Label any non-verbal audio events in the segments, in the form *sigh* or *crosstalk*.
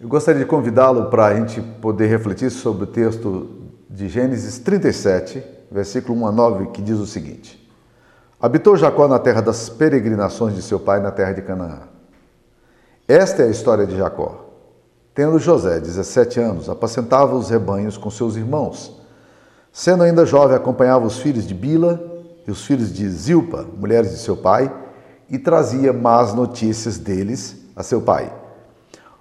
Eu gostaria de convidá-lo para a gente poder refletir sobre o texto de Gênesis 37, versículo 1 a 9, que diz o seguinte: Habitou Jacó na terra das peregrinações de seu pai, na terra de Canaã. Esta é a história de Jacó. Tendo José 17 anos, apacentava os rebanhos com seus irmãos. Sendo ainda jovem, acompanhava os filhos de Bila e os filhos de Zilpa, mulheres de seu pai, e trazia más notícias deles a seu pai.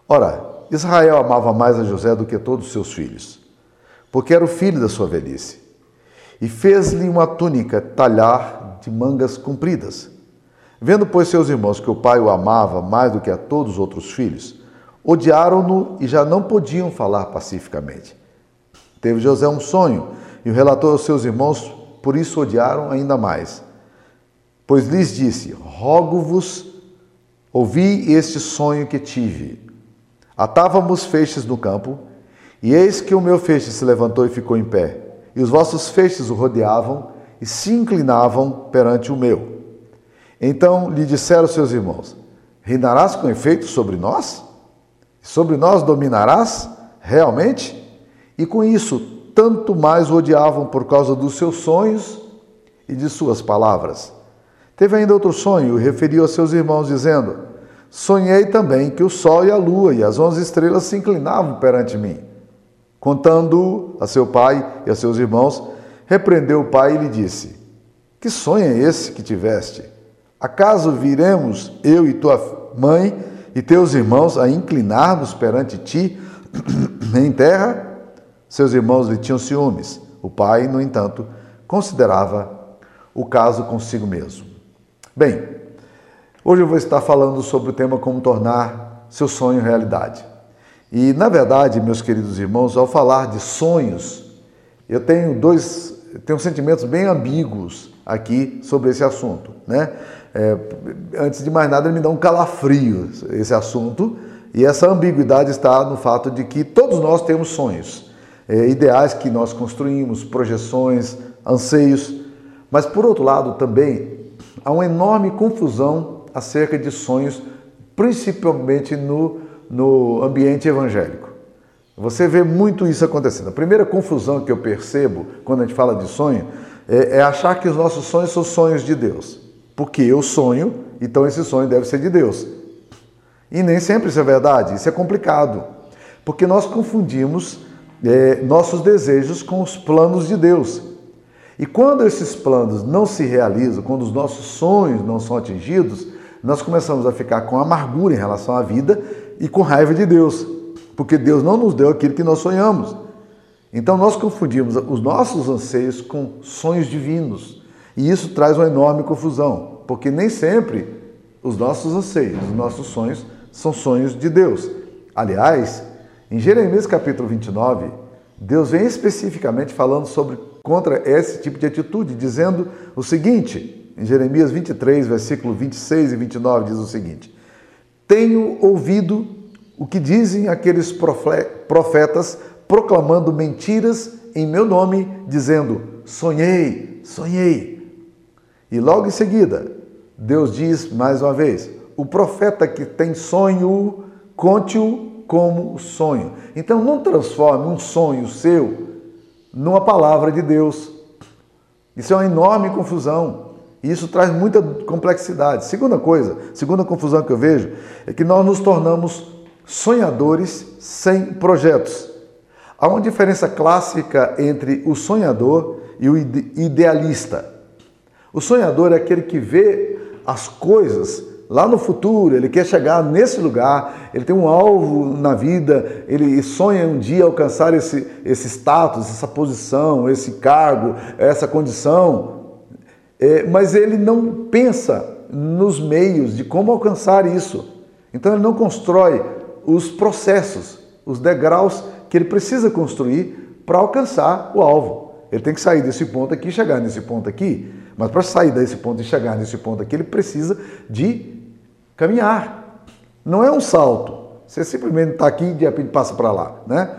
Ora, Israel amava mais a José do que todos os seus filhos, porque era o filho da sua velhice. E fez-lhe uma túnica talhar de mangas compridas. Vendo, pois, seus irmãos que o pai o amava mais do que a todos os outros filhos, odiaram-no e já não podiam falar pacificamente. Teve José um sonho e o relatou aos seus irmãos, por isso odiaram ainda mais. Pois lhes disse: Rogo-vos, ouvi este sonho que tive. Atávamos feixes no campo, e eis que o meu feixe se levantou e ficou em pé, e os vossos feixes o rodeavam e se inclinavam perante o meu. Então lhe disseram seus irmãos: Reinarás com efeito sobre nós? Sobre nós dominarás realmente? E com isso, tanto mais o odiavam por causa dos seus sonhos e de suas palavras. Teve ainda outro sonho e referiu a seus irmãos, dizendo: Sonhei também que o sol e a lua e as onze estrelas se inclinavam perante mim. Contando a seu pai e a seus irmãos, repreendeu o pai e lhe disse: Que sonho é esse que tiveste? Acaso viremos eu e tua mãe e teus irmãos a inclinar-nos perante ti *clears throat* em terra? Seus irmãos lhe tinham ciúmes. O pai, no entanto, considerava o caso consigo mesmo. Bem, hoje eu vou estar falando sobre o tema como tornar seu sonho realidade. E, na verdade, meus queridos irmãos, ao falar de sonhos, eu tenho dois, tenho sentimentos bem ambíguos aqui sobre esse assunto, né? É, antes de mais nada, ele me dá um calafrio esse assunto, e essa ambiguidade está no fato de que todos nós temos sonhos, é, ideais que nós construímos, projeções, anseios, mas por outro lado também há uma enorme confusão acerca de sonhos, principalmente no, no ambiente evangélico. Você vê muito isso acontecendo. A primeira confusão que eu percebo quando a gente fala de sonho é, é achar que os nossos sonhos são sonhos de Deus. Porque eu sonho, então esse sonho deve ser de Deus. E nem sempre isso é verdade, isso é complicado. Porque nós confundimos é, nossos desejos com os planos de Deus. E quando esses planos não se realizam, quando os nossos sonhos não são atingidos, nós começamos a ficar com amargura em relação à vida e com raiva de Deus, porque Deus não nos deu aquilo que nós sonhamos. Então nós confundimos os nossos anseios com sonhos divinos. E isso traz uma enorme confusão, porque nem sempre os nossos anseios, os nossos sonhos são sonhos de Deus. Aliás, em Jeremias capítulo 29, Deus vem especificamente falando sobre contra esse tipo de atitude, dizendo o seguinte, em Jeremias 23, versículo 26 e 29 diz o seguinte: Tenho ouvido o que dizem aqueles profetas proclamando mentiras em meu nome, dizendo: Sonhei, sonhei. E logo em seguida, Deus diz mais uma vez: O profeta que tem sonho, conte-o como sonho. Então não transforme um sonho seu numa palavra de Deus. Isso é uma enorme confusão. E isso traz muita complexidade. Segunda coisa, segunda confusão que eu vejo é que nós nos tornamos sonhadores sem projetos. Há uma diferença clássica entre o sonhador e o idealista. O sonhador é aquele que vê as coisas lá no futuro, ele quer chegar nesse lugar, ele tem um alvo na vida, ele sonha um dia alcançar esse, esse status, essa posição, esse cargo, essa condição, é, mas ele não pensa nos meios de como alcançar isso. Então ele não constrói os processos, os degraus que ele precisa construir para alcançar o alvo. Ele tem que sair desse ponto aqui e chegar nesse ponto aqui. Mas para sair desse ponto e chegar nesse ponto aqui, ele precisa de caminhar. Não é um salto. Você simplesmente está aqui e de repente passa para lá. Né?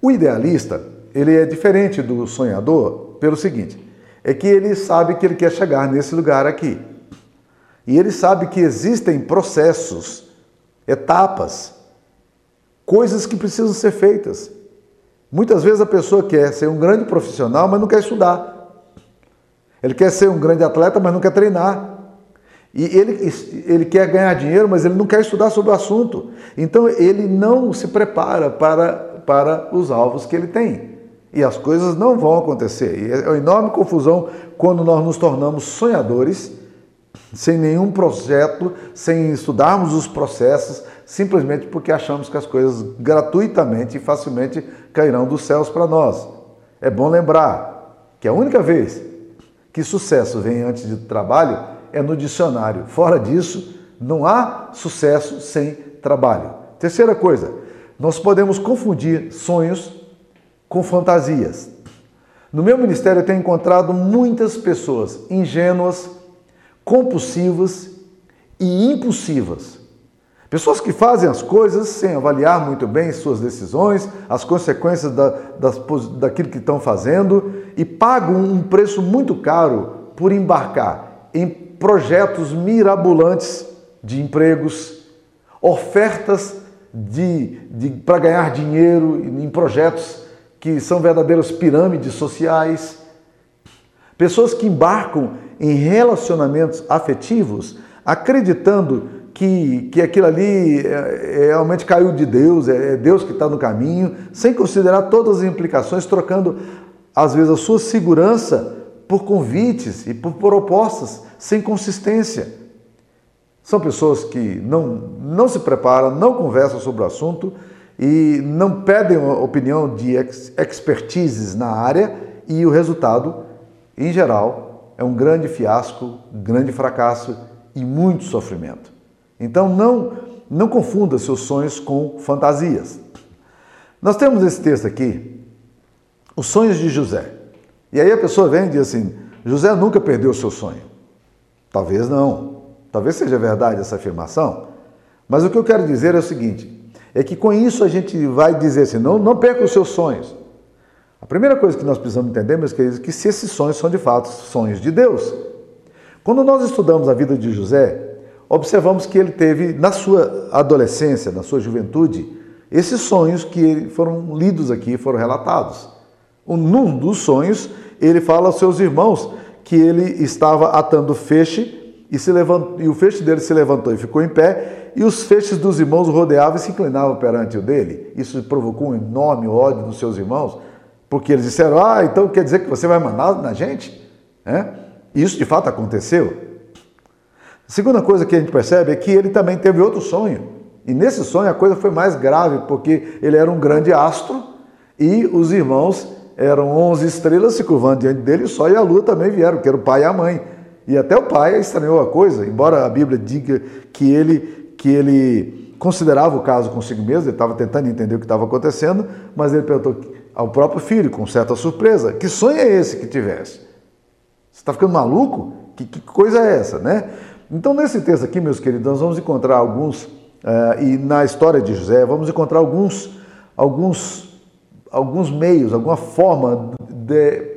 O idealista, ele é diferente do sonhador pelo seguinte, é que ele sabe que ele quer chegar nesse lugar aqui. E ele sabe que existem processos, etapas, coisas que precisam ser feitas. Muitas vezes a pessoa quer ser um grande profissional, mas não quer estudar. Ele quer ser um grande atleta, mas não quer treinar. E ele, ele quer ganhar dinheiro, mas ele não quer estudar sobre o assunto. Então ele não se prepara para, para os alvos que ele tem. E as coisas não vão acontecer. E é uma enorme confusão quando nós nos tornamos sonhadores, sem nenhum projeto, sem estudarmos os processos, simplesmente porque achamos que as coisas gratuitamente e facilmente cairão dos céus para nós. É bom lembrar que a única vez que sucesso vem antes de trabalho é no dicionário. Fora disso, não há sucesso sem trabalho. Terceira coisa, nós podemos confundir sonhos com fantasias. No meu ministério eu tenho encontrado muitas pessoas ingênuas, compulsivas e impulsivas Pessoas que fazem as coisas sem avaliar muito bem suas decisões, as consequências da, das, daquilo que estão fazendo e pagam um preço muito caro por embarcar em projetos mirabolantes de empregos, ofertas de, de para ganhar dinheiro em projetos que são verdadeiras pirâmides sociais. Pessoas que embarcam em relacionamentos afetivos acreditando que, que aquilo ali é, é, realmente caiu de Deus, é, é Deus que está no caminho, sem considerar todas as implicações, trocando às vezes a sua segurança por convites e por propostas sem consistência. São pessoas que não, não se preparam, não conversam sobre o assunto e não pedem opinião de ex expertises na área e o resultado, em geral, é um grande fiasco, grande fracasso e muito sofrimento. Então não, não confunda seus sonhos com fantasias. Nós temos esse texto aqui, os sonhos de José. E aí a pessoa vem e diz assim: José nunca perdeu o seu sonho. Talvez não. Talvez seja verdade essa afirmação. Mas o que eu quero dizer é o seguinte: é que com isso a gente vai dizer assim, não, não perca os seus sonhos. A primeira coisa que nós precisamos entender, meus queridos, é que se esses sonhos são de fato sonhos de Deus. Quando nós estudamos a vida de José, observamos que ele teve, na sua adolescência, na sua juventude, esses sonhos que foram lidos aqui, foram relatados. Num dos sonhos, ele fala aos seus irmãos que ele estava atando feixe e, se levantou, e o feixe dele se levantou e ficou em pé, e os feixes dos irmãos rodeavam e se inclinavam perante o dele. Isso provocou um enorme ódio dos seus irmãos, porque eles disseram: Ah, então quer dizer que você vai mandar na gente? É? Isso de fato aconteceu. Segunda coisa que a gente percebe é que ele também teve outro sonho. E nesse sonho a coisa foi mais grave, porque ele era um grande astro e os irmãos eram 11 estrelas se curvando diante dele, e o sol e a lua também vieram, que era o pai e a mãe. E até o pai estranhou a coisa, embora a Bíblia diga que ele, que ele considerava o caso consigo mesmo, ele estava tentando entender o que estava acontecendo, mas ele perguntou ao próprio filho, com certa surpresa: Que sonho é esse que tivesse? Você está ficando maluco? Que, que coisa é essa, né? Então, nesse texto aqui, meus queridos, nós vamos encontrar alguns, uh, e na história de José, vamos encontrar alguns, alguns, alguns meios, alguma forma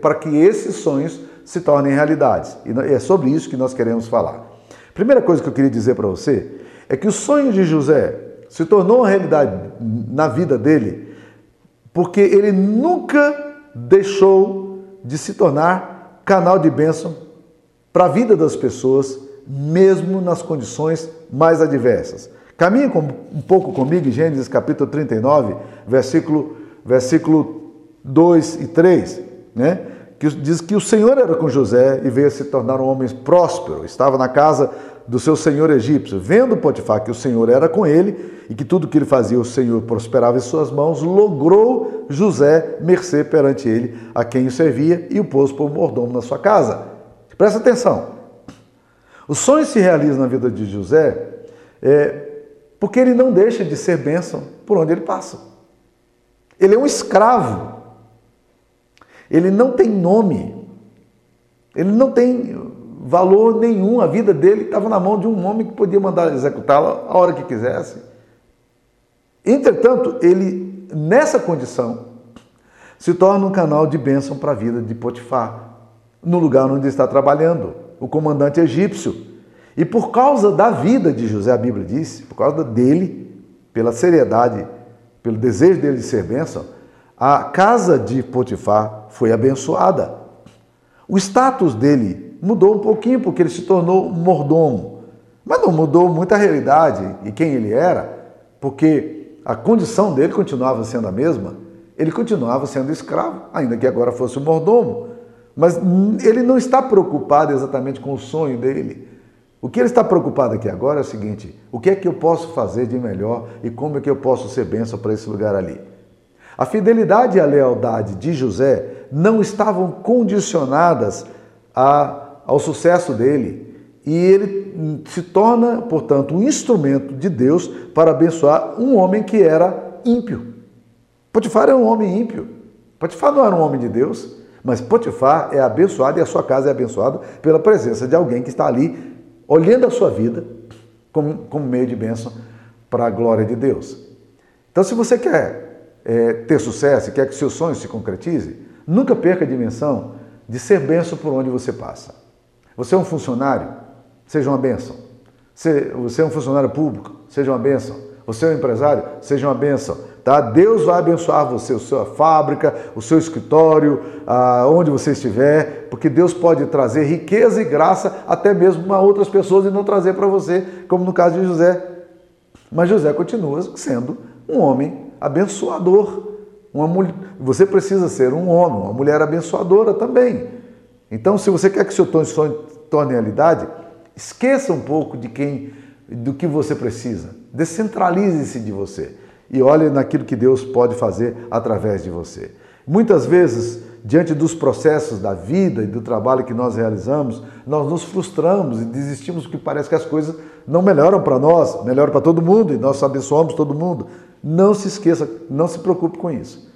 para que esses sonhos se tornem realidades. E é sobre isso que nós queremos falar. Primeira coisa que eu queria dizer para você é que o sonho de José se tornou uma realidade na vida dele porque ele nunca deixou de se tornar canal de bênção para a vida das pessoas mesmo nas condições mais adversas. Caminhe um pouco comigo Gênesis capítulo 39, versículo, versículo 2 e 3, né? Que diz que o Senhor era com José e veio se tornar um homem próspero, estava na casa do seu senhor egípcio. Vendo Potifar que o Senhor era com ele e que tudo que ele fazia o Senhor prosperava em suas mãos, logrou José mercê perante ele, a quem o servia, e o pôs por mordomo na sua casa. Presta atenção. Os sonhos se realizam na vida de José é, porque ele não deixa de ser bênção por onde ele passa. Ele é um escravo. Ele não tem nome. Ele não tem valor nenhum. A vida dele estava na mão de um homem que podia mandar executá-la a hora que quisesse. Entretanto, ele, nessa condição, se torna um canal de bênção para a vida de Potifar, no lugar onde está trabalhando o comandante egípcio. E por causa da vida de José, a Bíblia diz, por causa dele, pela seriedade, pelo desejo dele de ser bênção, a casa de Potifar foi abençoada. O status dele mudou um pouquinho porque ele se tornou mordomo. Mas não mudou muita realidade e quem ele era, porque a condição dele continuava sendo a mesma. Ele continuava sendo escravo, ainda que agora fosse o mordomo. Mas ele não está preocupado exatamente com o sonho dele. O que ele está preocupado aqui agora é o seguinte: o que é que eu posso fazer de melhor e como é que eu posso ser bênção para esse lugar ali? A fidelidade e a lealdade de José não estavam condicionadas a, ao sucesso dele. E ele se torna, portanto, um instrumento de Deus para abençoar um homem que era ímpio. Potifar era um homem ímpio. Potifar não era um homem de Deus, mas Potifar é abençoado e a sua casa é abençoada pela presença de alguém que está ali olhando a sua vida como, como meio de bênção para a glória de Deus. Então, se você quer é, ter sucesso quer que seus sonhos se concretizem, nunca perca a dimensão de ser bênção por onde você passa. Você é um funcionário, seja uma bênção. Você é um funcionário público, seja uma bênção. Você é um empresário, seja uma bênção. Tá? Deus vai abençoar você, a sua fábrica, o seu escritório, onde você estiver, porque Deus pode trazer riqueza e graça até mesmo para outras pessoas e não trazer para você, como no caso de José. Mas José continua sendo um homem abençoador. Uma mulher, você precisa ser um homem, uma mulher abençoadora também. Então, se você quer que seu sonho torne realidade, esqueça um pouco de quem, do que você precisa. Descentralize-se de você e olhe naquilo que Deus pode fazer através de você. Muitas vezes, diante dos processos da vida e do trabalho que nós realizamos, nós nos frustramos e desistimos porque parece que as coisas não melhoram para nós, melhoram para todo mundo e nós abençoamos todo mundo. Não se esqueça, não se preocupe com isso.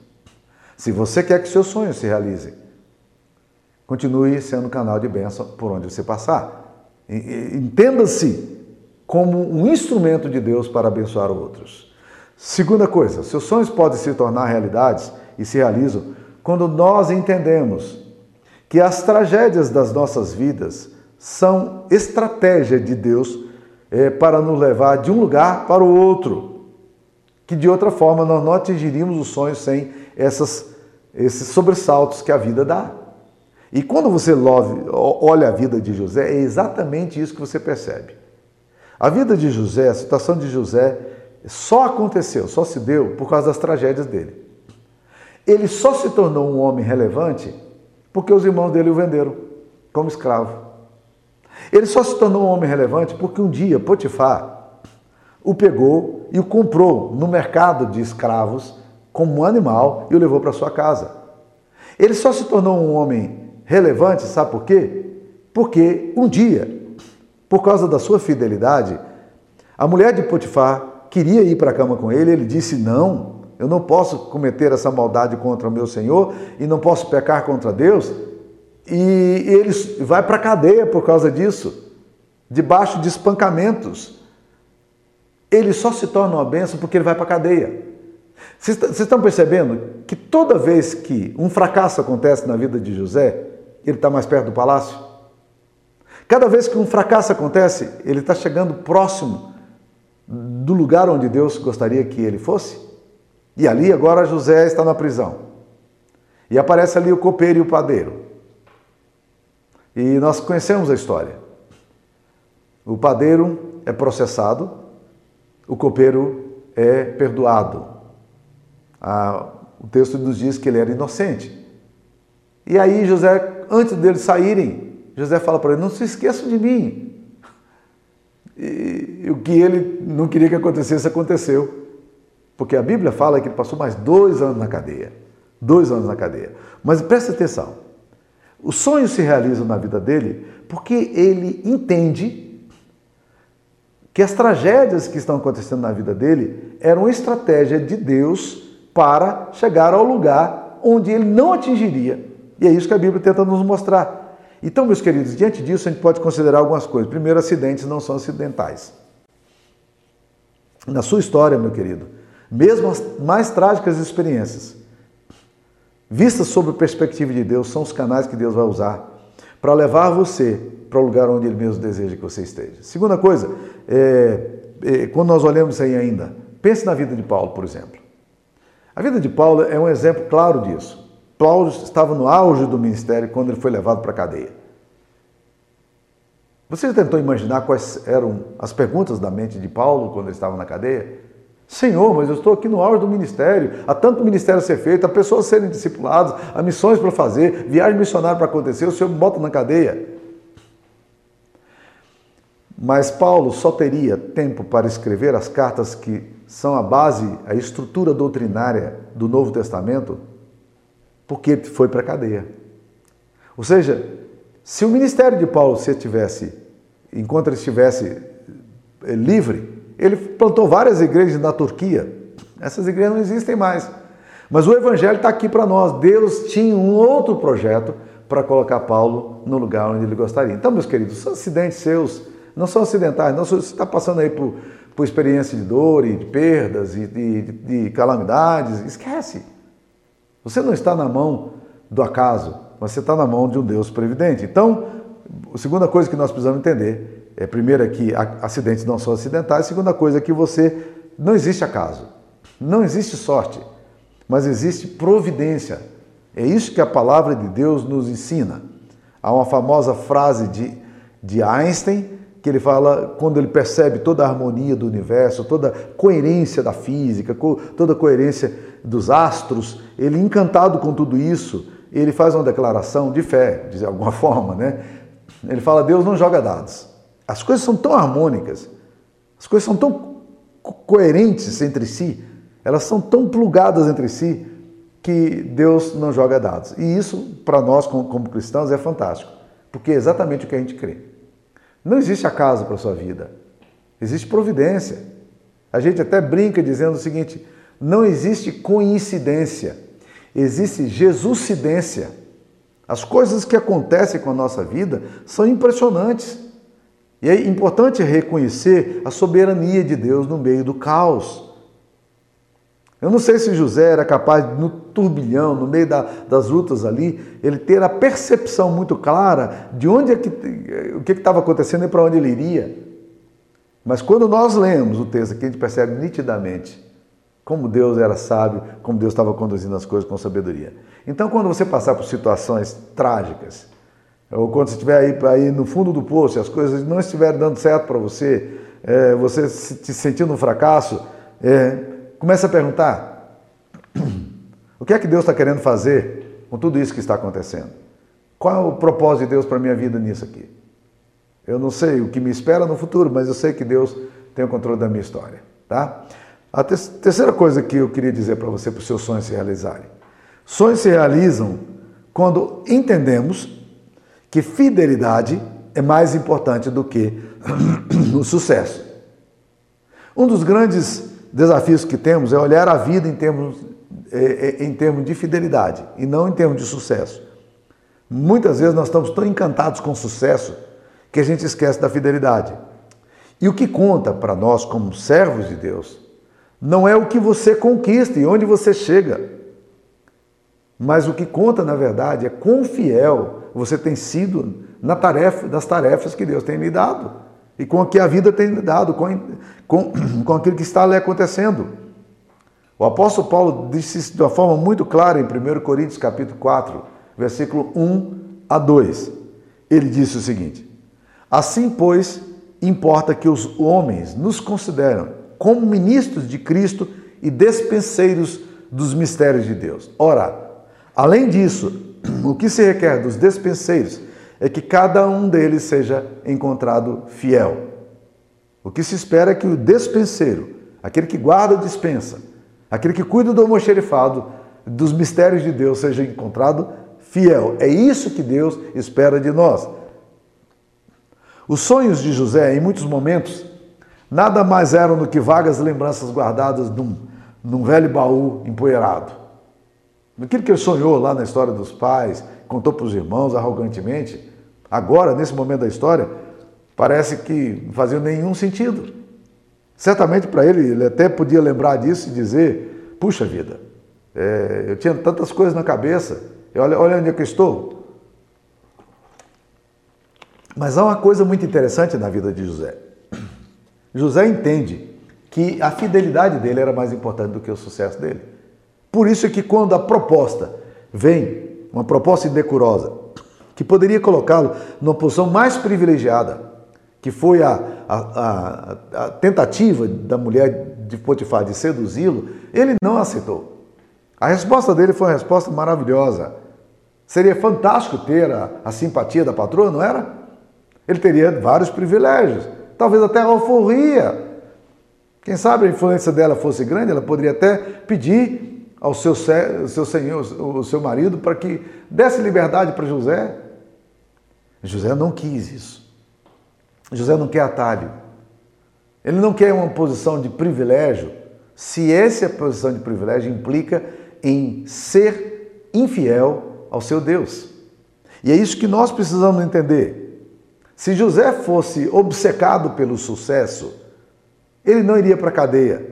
Se você quer que seus sonhos se realizem, continue sendo canal de bênção por onde você passar. Entenda-se como um instrumento de Deus para abençoar outros. Segunda coisa, seus sonhos podem se tornar realidades e se realizam quando nós entendemos que as tragédias das nossas vidas são estratégia de Deus é, para nos levar de um lugar para o outro, que de outra forma nós não atingiríamos os sonhos sem essas, esses sobressaltos que a vida dá. E quando você olha a vida de José, é exatamente isso que você percebe. A vida de José, a situação de José só aconteceu, só se deu por causa das tragédias dele. Ele só se tornou um homem relevante porque os irmãos dele o venderam como escravo. Ele só se tornou um homem relevante porque um dia Potifar o pegou e o comprou no mercado de escravos como um animal e o levou para sua casa. Ele só se tornou um homem relevante, sabe por quê? Porque um dia, por causa da sua fidelidade, a mulher de Potifar queria ir para a cama com ele, ele disse: Não, eu não posso cometer essa maldade contra o meu Senhor e não posso pecar contra Deus. E ele vai para a cadeia por causa disso, debaixo de espancamentos. Ele só se torna uma bênção porque ele vai para a cadeia. Vocês estão percebendo que toda vez que um fracasso acontece na vida de José, ele está mais perto do palácio? Cada vez que um fracasso acontece, ele está chegando próximo do lugar onde Deus gostaria que ele fosse? E ali agora José está na prisão. E aparece ali o copeiro e o padeiro. E nós conhecemos a história. O padeiro é processado, o copeiro é perdoado. Ah, o texto nos diz que ele era inocente. E aí José, antes deles saírem, José fala para ele: Não se esqueçam de mim, e o que ele não queria que acontecesse, aconteceu. Porque a Bíblia fala que ele passou mais dois anos na cadeia. Dois anos na cadeia. Mas preste atenção. Os sonhos se realizam na vida dele porque ele entende que as tragédias que estão acontecendo na vida dele eram estratégia de Deus para chegar ao lugar onde ele não atingiria. E é isso que a Bíblia tenta nos mostrar. Então, meus queridos, diante disso a gente pode considerar algumas coisas. Primeiro, acidentes não são acidentais. Na sua história, meu querido, mesmo as mais trágicas experiências, vistas sob a perspectiva de Deus, são os canais que Deus vai usar para levar você para o lugar onde Ele mesmo deseja que você esteja. Segunda coisa, é, é, quando nós olhamos isso aí ainda, pense na vida de Paulo, por exemplo. A vida de Paulo é um exemplo claro disso. Paulo estava no auge do ministério quando ele foi levado para a cadeia. Você já tentou imaginar quais eram as perguntas da mente de Paulo quando ele estava na cadeia? Senhor, mas eu estou aqui no auge do ministério, há tanto ministério a ser feito, há pessoas serem discipuladas, há missões para fazer, viagem missionária para acontecer, o Senhor me bota na cadeia. Mas Paulo só teria tempo para escrever as cartas que são a base, a estrutura doutrinária do Novo Testamento, porque foi para a cadeia. Ou seja, se o ministério de Paulo se tivesse, enquanto ele estivesse eh, livre, ele plantou várias igrejas na Turquia. Essas igrejas não existem mais. Mas o evangelho está aqui para nós. Deus tinha um outro projeto para colocar Paulo no lugar onde ele gostaria. Então, meus queridos, são acidentes seus, não são acidentais, não. Você está passando aí por, por experiência de dor e de perdas e de, de, de calamidades, esquece. Você não está na mão do acaso você está na mão de um Deus previdente. Então, a segunda coisa que nós precisamos entender é, primeiro, é que acidentes não são acidentais, segunda coisa é que você não existe acaso, não existe sorte, mas existe providência. É isso que a palavra de Deus nos ensina. Há uma famosa frase de, de Einstein ele fala quando ele percebe toda a harmonia do universo, toda a coerência da física, toda a coerência dos astros, ele encantado com tudo isso, ele faz uma declaração de fé, de alguma *laughs* forma, né? Ele fala: Deus não joga dados. As coisas são tão harmônicas, as coisas são tão coerentes entre si, elas são tão plugadas entre si, que Deus não joga dados. E isso, para nós, como cristãos, é fantástico, porque é exatamente o que a gente crê. Não existe acaso para a sua vida, existe providência. A gente até brinca dizendo o seguinte: não existe coincidência existe Jesuscidência. As coisas que acontecem com a nossa vida são impressionantes. E é importante reconhecer a soberania de Deus no meio do caos. Eu não sei se José era capaz, no turbilhão, no meio da, das lutas ali, ele ter a percepção muito clara de onde é que, o que estava acontecendo e para onde ele iria. Mas quando nós lemos o texto aqui, a gente percebe nitidamente como Deus era sábio, como Deus estava conduzindo as coisas com sabedoria. Então, quando você passar por situações trágicas, ou quando você estiver aí, aí no fundo do poço e as coisas não estiverem dando certo para você, é, você se sentindo um fracasso, é, comece a perguntar: *clears throat* o que é que Deus está querendo fazer com tudo isso que está acontecendo? Qual é o propósito de Deus para a minha vida nisso aqui? Eu não sei o que me espera no futuro, mas eu sei que Deus tem o controle da minha história, tá? A terceira coisa que eu queria dizer para você, para os seus sonhos se realizarem. Sonhos se realizam quando entendemos que fidelidade é mais importante do que *clears throat* o sucesso. Um dos grandes desafios que temos é olhar a vida em termos, é, é, em termos de fidelidade e não em termos de sucesso. Muitas vezes nós estamos tão encantados com sucesso que a gente esquece da fidelidade. E o que conta para nós, como servos de Deus, não é o que você conquista e onde você chega. Mas o que conta, na verdade, é quão fiel você tem sido na tarefa, das tarefas que Deus tem lhe dado e com o que a vida tem lhe dado, com, com, *clears throat* com aquilo que está ali acontecendo. O apóstolo Paulo disse isso de uma forma muito clara em 1 Coríntios capítulo 4, versículo 1 a 2. Ele disse o seguinte: Assim, pois, importa que os homens nos consideram como ministros de Cristo e despenseiros dos mistérios de Deus. Ora, além disso, *clears throat* o que se requer dos despenseiros é que cada um deles seja encontrado fiel. O que se espera é que o despenseiro, aquele que guarda a dispensa, aquele que cuida do almoxerifado, dos mistérios de Deus, seja encontrado fiel. É isso que Deus espera de nós. Os sonhos de José, em muitos momentos, nada mais eram do que vagas lembranças guardadas num, num velho baú empoeirado. Aquilo que ele sonhou lá na história dos pais, contou para os irmãos arrogantemente, agora, nesse momento da história, parece que não fazia nenhum sentido. Certamente para ele, ele até podia lembrar disso e dizer: puxa vida, é, eu tinha tantas coisas na cabeça, olha, olha onde é que eu estou. Mas há uma coisa muito interessante na vida de José. José entende que a fidelidade dele era mais importante do que o sucesso dele. Por isso é que quando a proposta vem, uma proposta indecorosa, que poderia colocá-lo numa posição mais privilegiada, que foi a, a, a, a tentativa da mulher de Potifar de seduzi-lo, ele não aceitou. A resposta dele foi uma resposta maravilhosa. Seria fantástico ter a, a simpatia da patroa, não era? Ele teria vários privilégios, talvez até a alforria. Quem sabe a influência dela fosse grande, ela poderia até pedir ao seu, seu senhor, o seu marido, para que desse liberdade para José. José não quis isso. José não quer atalho. Ele não quer uma posição de privilégio, se essa posição de privilégio implica em ser infiel ao seu Deus. E é isso que nós precisamos entender. Se José fosse obcecado pelo sucesso, ele não iria para a cadeia.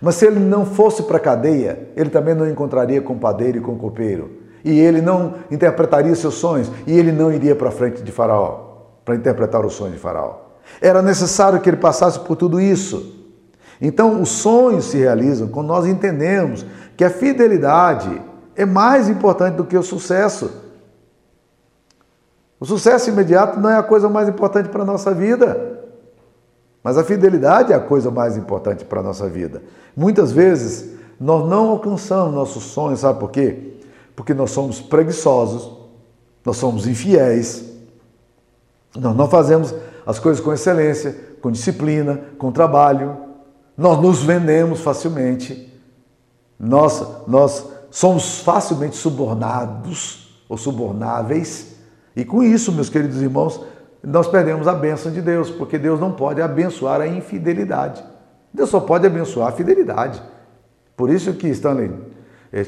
Mas se ele não fosse para a cadeia, ele também não encontraria com padeiro e com copeiro. E ele não interpretaria seus sonhos. E ele não iria para frente de Faraó para interpretar o sonho de Faraó. Era necessário que ele passasse por tudo isso. Então, os sonhos se realizam quando nós entendemos que a fidelidade é mais importante do que o sucesso. O sucesso imediato não é a coisa mais importante para a nossa vida, mas a fidelidade é a coisa mais importante para a nossa vida. Muitas vezes nós não alcançamos nossos sonhos, sabe por quê? Porque nós somos preguiçosos, nós somos infiéis, nós não fazemos as coisas com excelência, com disciplina, com trabalho, nós nos vendemos facilmente, nós, nós somos facilmente subornados ou subornáveis. E com isso, meus queridos irmãos, nós perdemos a bênção de Deus, porque Deus não pode abençoar a infidelidade. Deus só pode abençoar a fidelidade. Por isso que Stanley,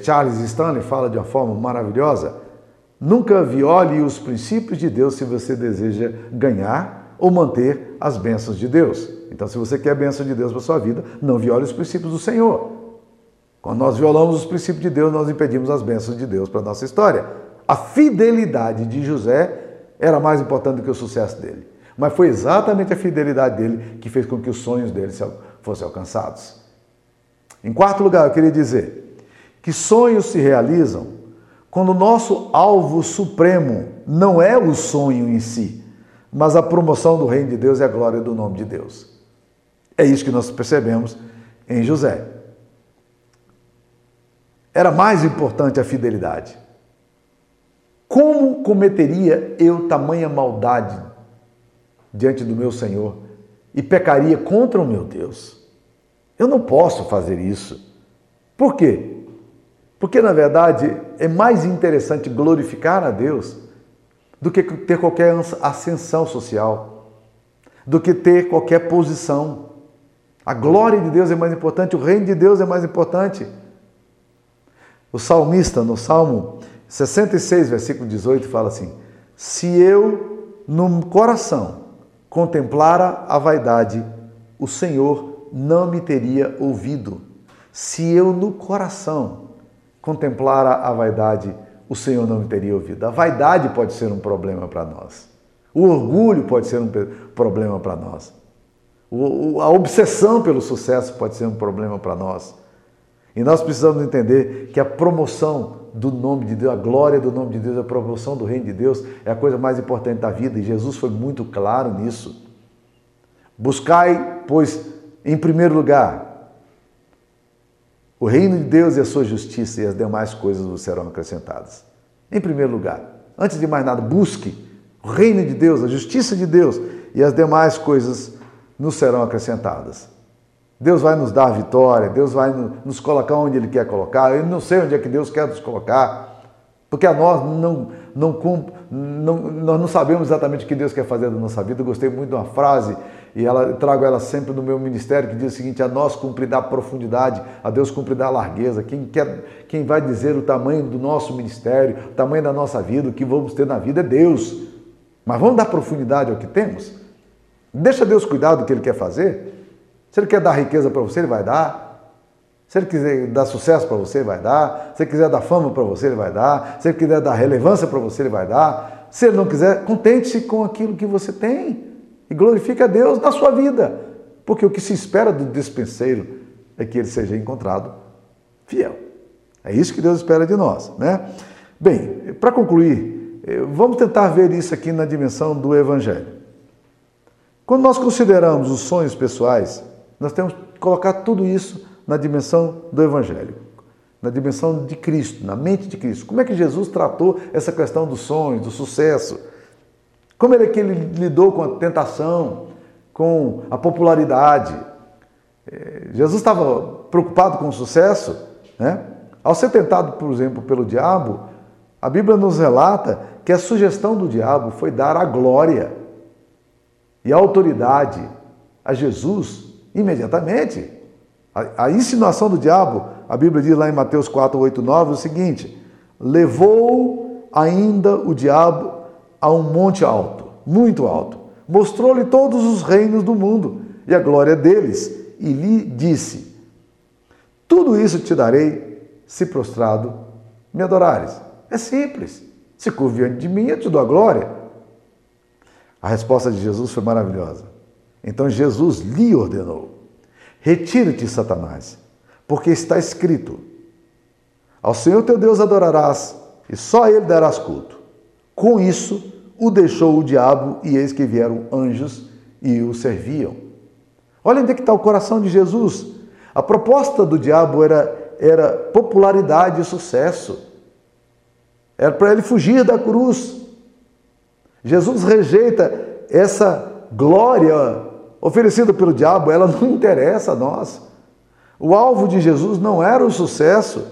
Charles Stanley fala de uma forma maravilhosa: nunca viole os princípios de Deus se você deseja ganhar ou manter as bênçãos de Deus. Então, se você quer a bênção de Deus para sua vida, não viole os princípios do Senhor. Quando nós violamos os princípios de Deus, nós impedimos as bênçãos de Deus para a nossa história. A fidelidade de José era mais importante do que o sucesso dele. Mas foi exatamente a fidelidade dele que fez com que os sonhos dele fossem alcançados. Em quarto lugar, eu queria dizer que sonhos se realizam quando o nosso alvo supremo não é o sonho em si, mas a promoção do reino de Deus e a glória do nome de Deus. É isso que nós percebemos em José. Era mais importante a fidelidade. Como cometeria eu tamanha maldade diante do meu Senhor e pecaria contra o meu Deus? Eu não posso fazer isso. Por quê? Porque, na verdade, é mais interessante glorificar a Deus do que ter qualquer ascensão social, do que ter qualquer posição. A glória de Deus é mais importante, o reino de Deus é mais importante. O salmista, no Salmo 66, versículo 18, fala assim: Se eu no coração contemplara a vaidade, o Senhor não me teria ouvido. Se eu no coração contemplara a vaidade, o Senhor não me teria ouvido. A vaidade pode ser um problema para nós. O orgulho pode ser um problema para nós. a obsessão pelo sucesso pode ser um problema para nós. E nós precisamos entender que a promoção do nome de Deus, a glória do nome de Deus, a promoção do reino de Deus é a coisa mais importante da vida e Jesus foi muito claro nisso. Buscai, pois, em primeiro lugar, o reino de Deus e a sua justiça e as demais coisas vos serão acrescentadas. Em primeiro lugar, antes de mais nada, busque o reino de Deus, a justiça de Deus e as demais coisas nos serão acrescentadas. Deus vai nos dar a vitória, Deus vai nos colocar onde Ele quer colocar. Eu não sei onde é que Deus quer nos colocar, porque a nós não, não, não, nós não sabemos exatamente o que Deus quer fazer da nossa vida. Eu gostei muito de uma frase, e ela, trago ela sempre no meu ministério, que diz o seguinte: a nós cumprirá a profundidade, a Deus cumprirá a largueza. Quem, quer, quem vai dizer o tamanho do nosso ministério, o tamanho da nossa vida, o que vamos ter na vida é Deus. Mas vamos dar profundidade ao que temos? Deixa Deus cuidar do que Ele quer fazer. Se ele quer dar riqueza para você, ele vai dar. Se ele quiser dar sucesso para você, ele vai dar. Se ele quiser dar fama para você, ele vai dar. Se ele quiser dar relevância para você, ele vai dar. Se ele não quiser, contente-se com aquilo que você tem e glorifique a Deus na sua vida. Porque o que se espera do despenseiro é que ele seja encontrado fiel. É isso que Deus espera de nós, né? Bem, para concluir, eh, vamos tentar ver isso aqui na dimensão do Evangelho. Quando nós consideramos os sonhos pessoais, nós temos que colocar tudo isso na dimensão do Evangelho, na dimensão de Cristo, na mente de Cristo. Como é que Jesus tratou essa questão dos sonhos, do sucesso? Como é que ele lidou com a tentação, com a popularidade? Eh, Jesus estava preocupado com o sucesso, né? Ao ser tentado, por exemplo, pelo diabo, a Bíblia nos relata que a sugestão do diabo foi dar a glória e a autoridade a Jesus imediatamente. A, a insinuação do diabo, a Bíblia diz lá em Mateus 4, 8, 9, o seguinte: levou ainda o diabo a um monte alto, muito alto, mostrou-lhe todos os reinos do mundo e a glória deles, e lhe disse: Tudo isso te darei se prostrado me adorares. É simples. Se curva diante de mim, eu te dou a glória. A resposta de Jesus foi maravilhosa. Então Jesus lhe ordenou: Retira-te, Satanás, porque está escrito: Ao Senhor teu Deus adorarás, e só a ele darás culto. Com isso, o deixou o diabo, e eis que vieram anjos e o serviam. Olha onde é que está o coração de Jesus. A proposta do diabo era, era popularidade e sucesso. Era para ele fugir da cruz. Jesus rejeita essa glória oferecida pelo diabo, ela não interessa a nós. O alvo de Jesus não era o sucesso,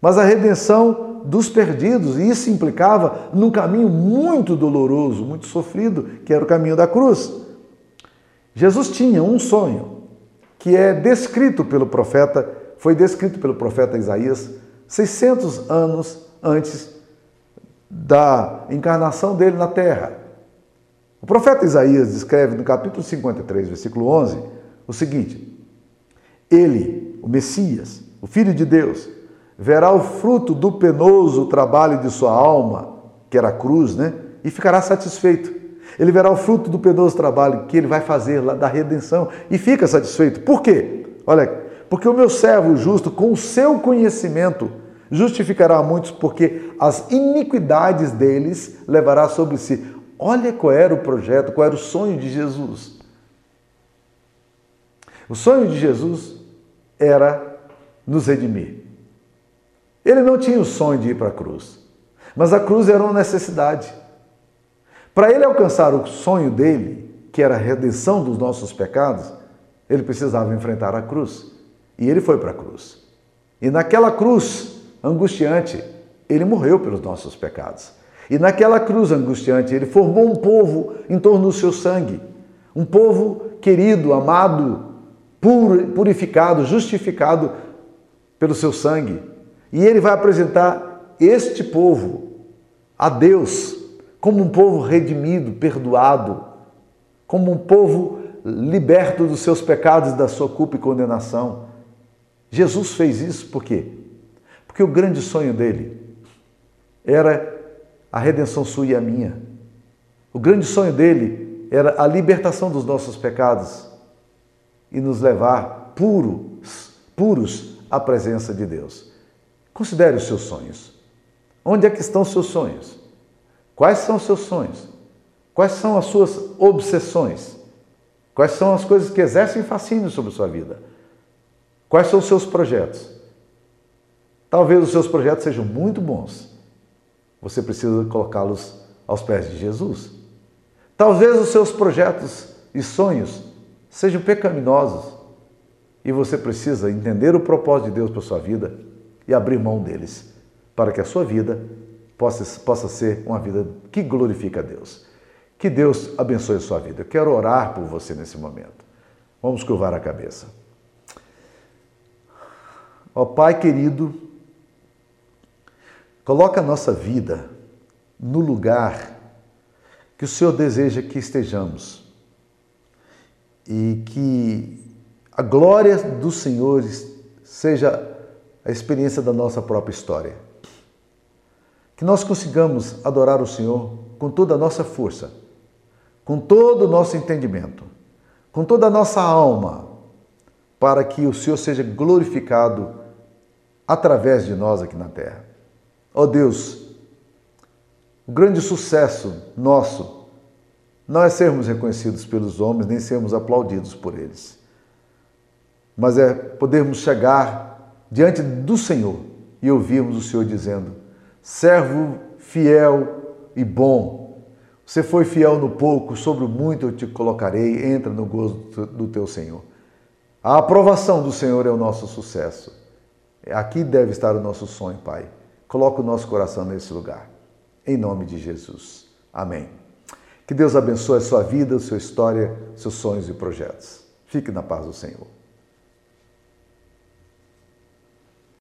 mas a redenção dos perdidos, e isso implicava num caminho muito doloroso, muito sofrido, que era o caminho da cruz. Jesus tinha um sonho que é descrito pelo profeta, foi descrito pelo profeta Isaías 600 anos antes da encarnação dele na terra. O profeta Isaías descreve no capítulo 53, versículo 11, o seguinte: Ele, o Messias, o Filho de Deus, verá o fruto do penoso trabalho de sua alma, que era a cruz, né? E ficará satisfeito. Ele verá o fruto do penoso trabalho que ele vai fazer lá da redenção e fica satisfeito. Por quê? Olha, porque o meu servo justo, com o seu conhecimento, justificará muitos, porque as iniquidades deles levará sobre si. Olha qual era o projeto, qual era o sonho de Jesus. O sonho de Jesus era nos redimir. Ele não tinha o sonho de ir para a cruz, mas a cruz era uma necessidade. Para ele alcançar o sonho dele, que era a redenção dos nossos pecados, ele precisava enfrentar a cruz. E ele foi para a cruz. E naquela cruz angustiante, ele morreu pelos nossos pecados. E naquela cruz angustiante, ele formou um povo em torno do seu sangue. Um povo querido, amado, purificado, justificado pelo seu sangue. E ele vai apresentar este povo a Deus como um povo redimido, perdoado, como um povo liberto dos seus pecados, da sua culpa e condenação. Jesus fez isso por quê? Porque o grande sonho dele era a redenção sua e a minha. O grande sonho dele era a libertação dos nossos pecados e nos levar puros, puros à presença de Deus. Considere os seus sonhos. Onde é que estão os seus sonhos? Quais são os seus sonhos? Quais são as suas obsessões? Quais são as coisas que exercem fascínio sobre a sua vida? Quais são os seus projetos? Talvez os seus projetos sejam muito bons, você precisa colocá-los aos pés de Jesus. Talvez os seus projetos e sonhos sejam pecaminosos e você precisa entender o propósito de Deus para a sua vida e abrir mão deles, para que a sua vida possa, possa ser uma vida que glorifica a Deus. Que Deus abençoe a sua vida. Eu quero orar por você nesse momento. Vamos curvar a cabeça. Ó Pai querido, Coloca a nossa vida no lugar que o Senhor deseja que estejamos e que a glória do Senhor seja a experiência da nossa própria história. Que nós consigamos adorar o Senhor com toda a nossa força, com todo o nosso entendimento, com toda a nossa alma, para que o Senhor seja glorificado através de nós aqui na terra. Ó oh Deus, o grande sucesso nosso não é sermos reconhecidos pelos homens, nem sermos aplaudidos por eles, mas é podermos chegar diante do Senhor e ouvirmos o Senhor dizendo: servo fiel e bom, você foi fiel no pouco, sobre o muito eu te colocarei, entra no gozo do teu Senhor. A aprovação do Senhor é o nosso sucesso. Aqui deve estar o nosso sonho, Pai. Coloca o nosso coração nesse lugar. Em nome de Jesus. Amém. Que Deus abençoe a sua vida, a sua história, seus sonhos e projetos. Fique na paz do Senhor.